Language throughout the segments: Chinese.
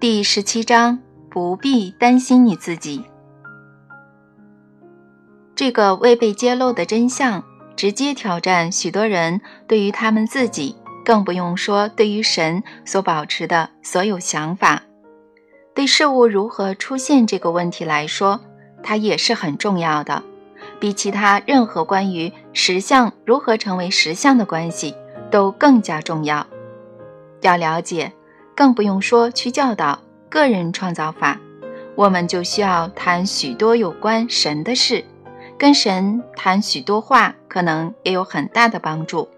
第十七章，不必担心你自己。这个未被揭露的真相，直接挑战许多人对于他们自己，更不用说对于神所保持的所有想法。对事物如何出现这个问题来说，它也是很重要的，比其他任何关于实相如何成为实相的关系都更加重要。要了解，更不用说去教导个人创造法，我们就需要谈许多有关神的事，跟神谈许多话，可能也有很大的帮助。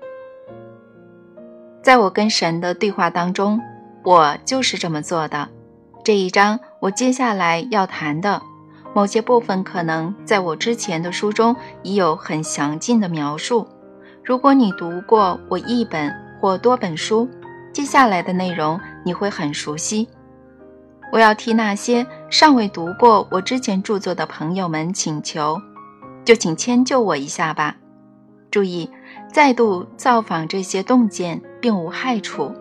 在我跟神的对话当中，我就是这么做的。这一章我接下来要谈的某些部分，可能在我之前的书中已有很详尽的描述。如果你读过我一本或多本书，接下来的内容你会很熟悉。我要替那些尚未读过我之前著作的朋友们请求，就请迁就我一下吧。注意，再度造访这些洞见并无害处。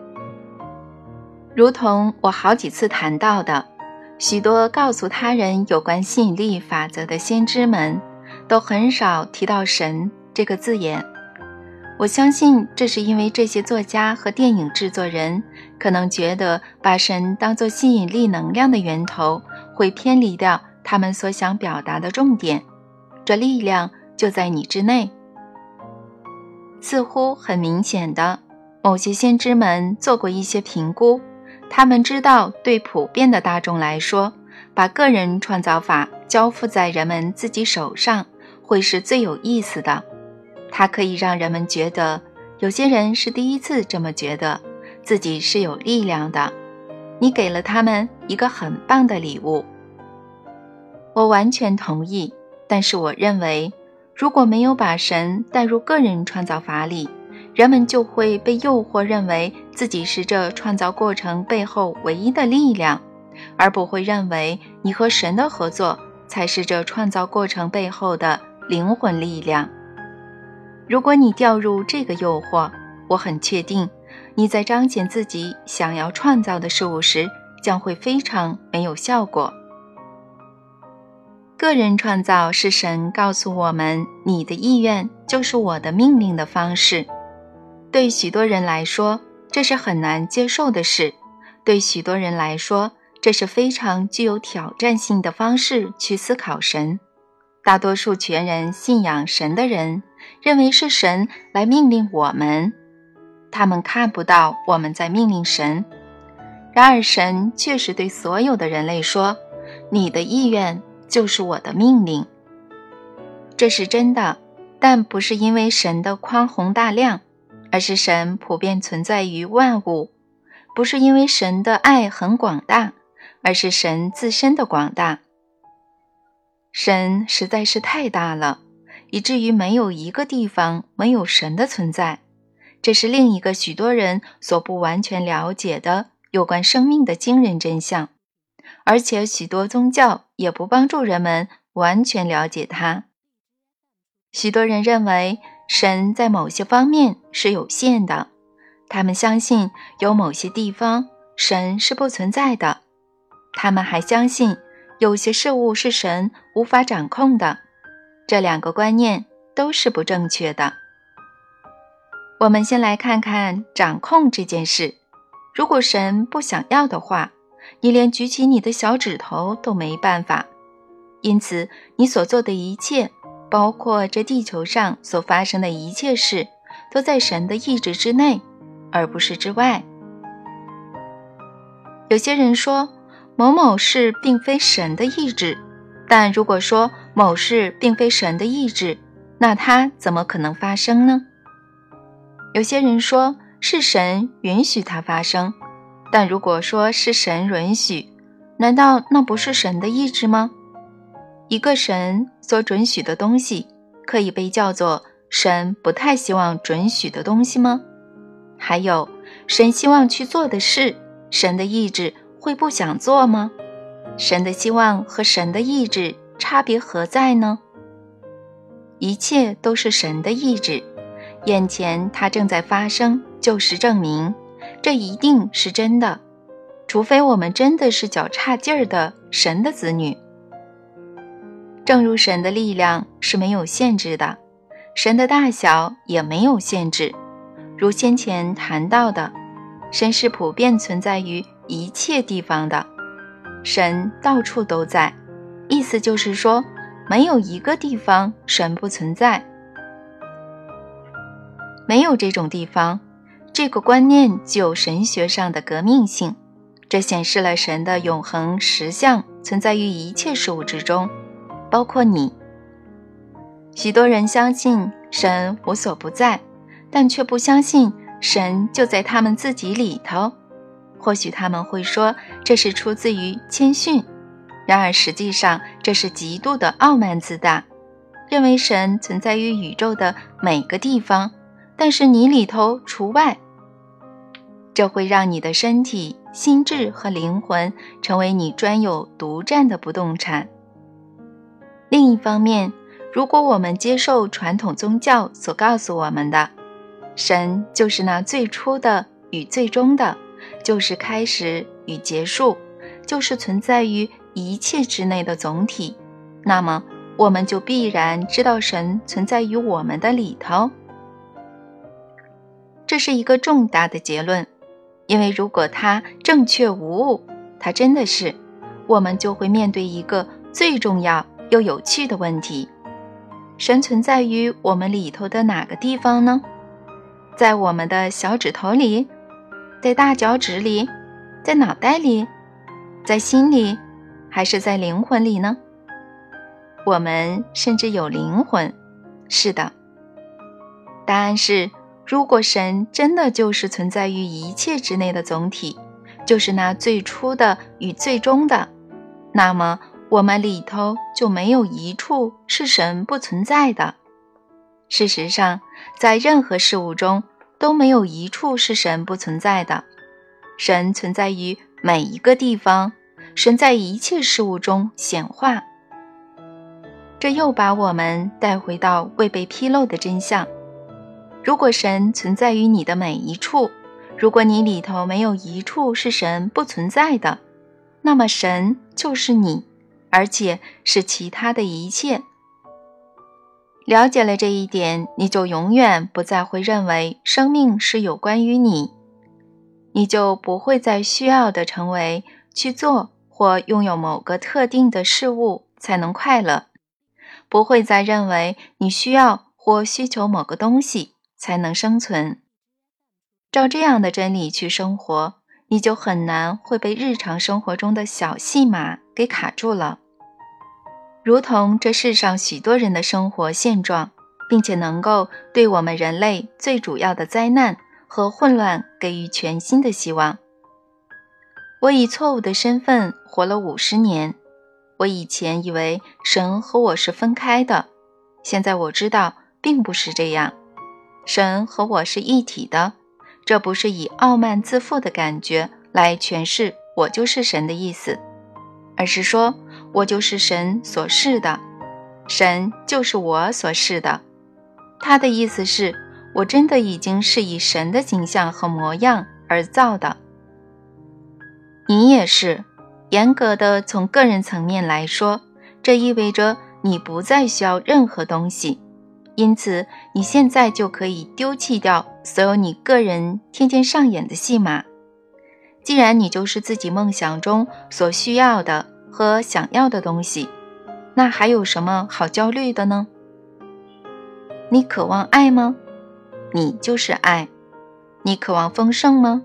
如同我好几次谈到的，许多告诉他人有关吸引力法则的先知们，都很少提到“神”这个字眼。我相信这是因为这些作家和电影制作人可能觉得把神当作吸引力能量的源头，会偏离掉他们所想表达的重点。这力量就在你之内。似乎很明显的，某些先知们做过一些评估，他们知道对普遍的大众来说，把个人创造法交付在人们自己手上，会是最有意思的。它可以让人们觉得，有些人是第一次这么觉得，自己是有力量的。你给了他们一个很棒的礼物，我完全同意。但是我认为，如果没有把神带入个人创造法里，人们就会被诱惑认为自己是这创造过程背后唯一的力量，而不会认为你和神的合作才是这创造过程背后的灵魂力量。如果你掉入这个诱惑，我很确定你在彰显自己想要创造的事物时将会非常没有效果。个人创造是神告诉我们“你的意愿就是我的命令”的方式。对许多人来说，这是很难接受的事；对许多人来说，这是非常具有挑战性的方式去思考神。大多数全人信仰神的人。认为是神来命令我们，他们看不到我们在命令神。然而，神确实对所有的人类说：“你的意愿就是我的命令。”这是真的，但不是因为神的宽宏大量，而是神普遍存在于万物；不是因为神的爱很广大，而是神自身的广大。神实在是太大了。以至于没有一个地方没有神的存在，这是另一个许多人所不完全了解的有关生命的惊人真相，而且许多宗教也不帮助人们完全了解它。许多人认为神在某些方面是有限的，他们相信有某些地方神是不存在的，他们还相信有些事物是神无法掌控的。这两个观念都是不正确的。我们先来看看掌控这件事。如果神不想要的话，你连举起你的小指头都没办法。因此，你所做的一切，包括这地球上所发生的一切事，都在神的意志之内，而不是之外。有些人说某某事并非神的意志，但如果说，某事并非神的意志，那它怎么可能发生呢？有些人说是神允许它发生，但如果说是神允许，难道那不是神的意志吗？一个神所准许的东西，可以被叫做神不太希望准许的东西吗？还有，神希望去做的事，神的意志会不想做吗？神的希望和神的意志。差别何在呢？一切都是神的意志，眼前它正在发生，就是证明这一定是真的。除非我们真的是脚差劲儿的神的子女。正如神的力量是没有限制的，神的大小也没有限制。如先前谈到的，神是普遍存在于一切地方的，神到处都在。意思就是说，没有一个地方神不存在。没有这种地方，这个观念具有神学上的革命性。这显示了神的永恒实相存在于一切事物之中，包括你。许多人相信神无所不在，但却不相信神就在他们自己里头。或许他们会说这是出自于谦逊，然而实际上这是极度的傲慢自大，认为神存在于宇宙的每个地方，但是你里头除外。这会让你的身体。心智和灵魂成为你专有独占的不动产。另一方面，如果我们接受传统宗教所告诉我们的，神就是那最初的与最终的，就是开始与结束，就是存在于一切之内的总体，那么我们就必然知道神存在于我们的里头。这是一个重大的结论。因为如果它正确无误，它真的是，我们就会面对一个最重要又有趣的问题：神存在于我们里头的哪个地方呢？在我们的小指头里，在大脚趾里，在脑袋里，在心里，还是在灵魂里呢？我们甚至有灵魂。是的，答案是。如果神真的就是存在于一切之内的总体，就是那最初的与最终的，那么我们里头就没有一处是神不存在的。事实上，在任何事物中都没有一处是神不存在的。神存在于每一个地方，神在一切事物中显化。这又把我们带回到未被披露的真相。如果神存在于你的每一处，如果你里头没有一处是神不存在的，那么神就是你，而且是其他的一切。了解了这一点，你就永远不再会认为生命是有关于你，你就不会再需要的成为去做或拥有某个特定的事物才能快乐，不会再认为你需要或需求某个东西。才能生存。照这样的真理去生活，你就很难会被日常生活中的小戏码给卡住了。如同这世上许多人的生活现状，并且能够对我们人类最主要的灾难和混乱给予全新的希望。我以错误的身份活了五十年。我以前以为神和我是分开的，现在我知道并不是这样。神和我是一体的，这不是以傲慢自负的感觉来诠释我就是神的意思，而是说我就是神所示的，神就是我所示的。他的意思是我真的已经是以神的形象和模样而造的。你也是，严格的从个人层面来说，这意味着你不再需要任何东西。因此，你现在就可以丢弃掉所有你个人天天上演的戏码。既然你就是自己梦想中所需要的和想要的东西，那还有什么好焦虑的呢？你渴望爱吗？你就是爱。你渴望丰盛吗？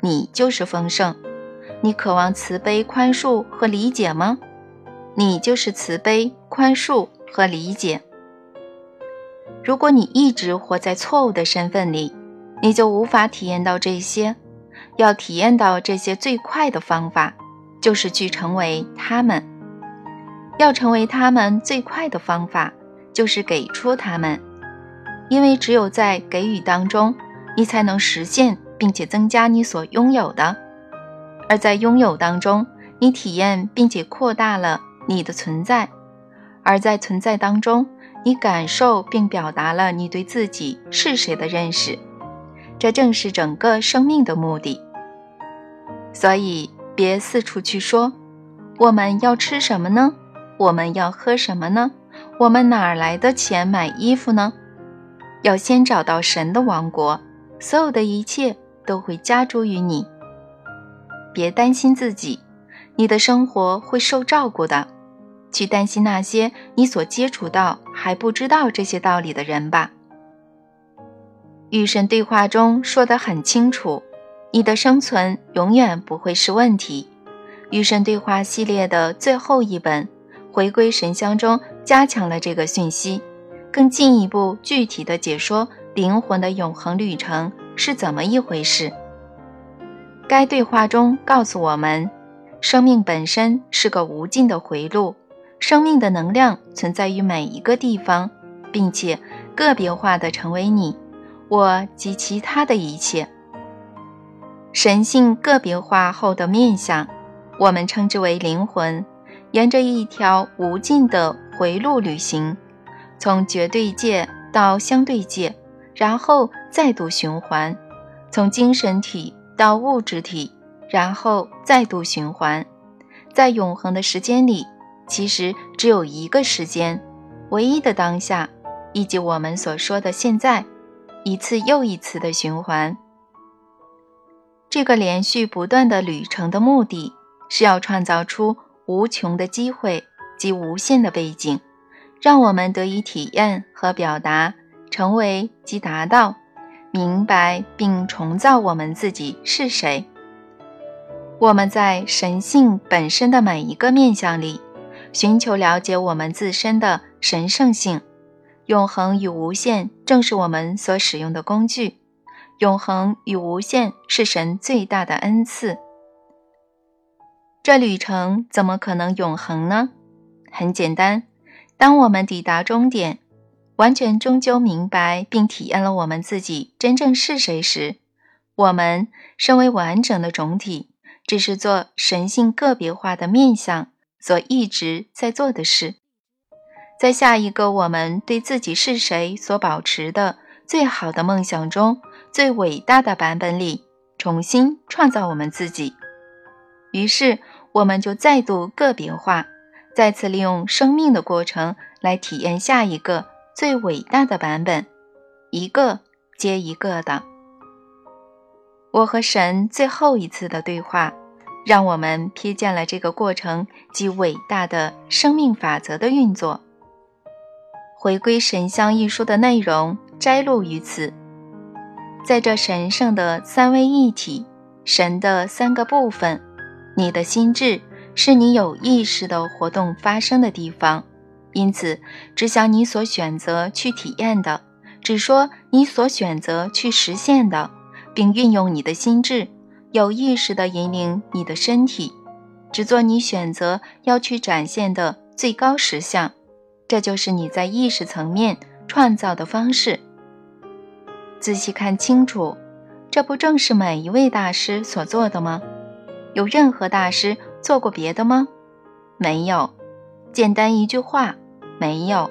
你就是丰盛。你渴望慈悲、宽恕和理解吗？你就是慈悲、宽恕和理解。如果你一直活在错误的身份里，你就无法体验到这些。要体验到这些最快的方法，就是去成为他们。要成为他们最快的方法，就是给出他们。因为只有在给予当中，你才能实现并且增加你所拥有的；而在拥有当中，你体验并且扩大了你的存在；而在存在当中。你感受并表达了你对自己是谁的认识，这正是整个生命的目的。所以别四处去说，我们要吃什么呢？我们要喝什么呢？我们哪来的钱买衣服呢？要先找到神的王国，所有的一切都会加诸于你。别担心自己，你的生活会受照顾的。去担心那些你所接触到还不知道这些道理的人吧。与神对话中说得很清楚，你的生存永远不会是问题。与神对话系列的最后一本《回归神乡》中加强了这个讯息。更进一步具体的解说灵魂的永恒旅程是怎么一回事。该对话中告诉我们，生命本身是个无尽的回路，生命的能量存在于每一个地方，并且个别化的成为你、我及其他的一切。神性个别化后的面相，我们称之为灵魂，沿着一条无尽的回路旅行。从绝对界到相对界，然后再度循环；从精神体到物质体，然后再度循环。在永恒的时间里，其实只有一个时间，唯一的当下，以及我们所说的现在，一次又一次的循环。这个连续不断的旅程的目的是要创造出无穷的机会及无限的背景。让我们得以体验和表达，成为及达到，明白并重造我们自己是谁。我们在神性本身的每一个面相里，寻求了解我们自身的神圣性。永恒与无限正是我们所使用的工具。永恒与无限是神最大的恩赐。这旅程怎么可能永恒呢？很简单。当我们抵达终点，完全终究明白并体验了我们自己真正是谁时，我们身为完整的总体，只是做神性个别化的面相所一直在做的事。在下一个我们对自己是谁所保持的最好的梦想中，最伟大的版本里，重新创造我们自己。于是，我们就再度个别化。再次利用生命的过程来体验下一个最伟大的版本，一个接一个的。我和神最后一次的对话，让我们瞥见了这个过程及伟大的生命法则的运作。回归神像一书的内容摘录于此，在这神圣的三位一体，神的三个部分，你的心智。是你有意识的活动发生的地方，因此只想你所选择去体验的，只说你所选择去实现的，并运用你的心智，有意识的引领你的身体，只做你选择要去展现的最高实相。这就是你在意识层面创造的方式。仔细看清楚，这不正是每一位大师所做的吗？有任何大师？做过别的吗？没有。简单一句话，没有。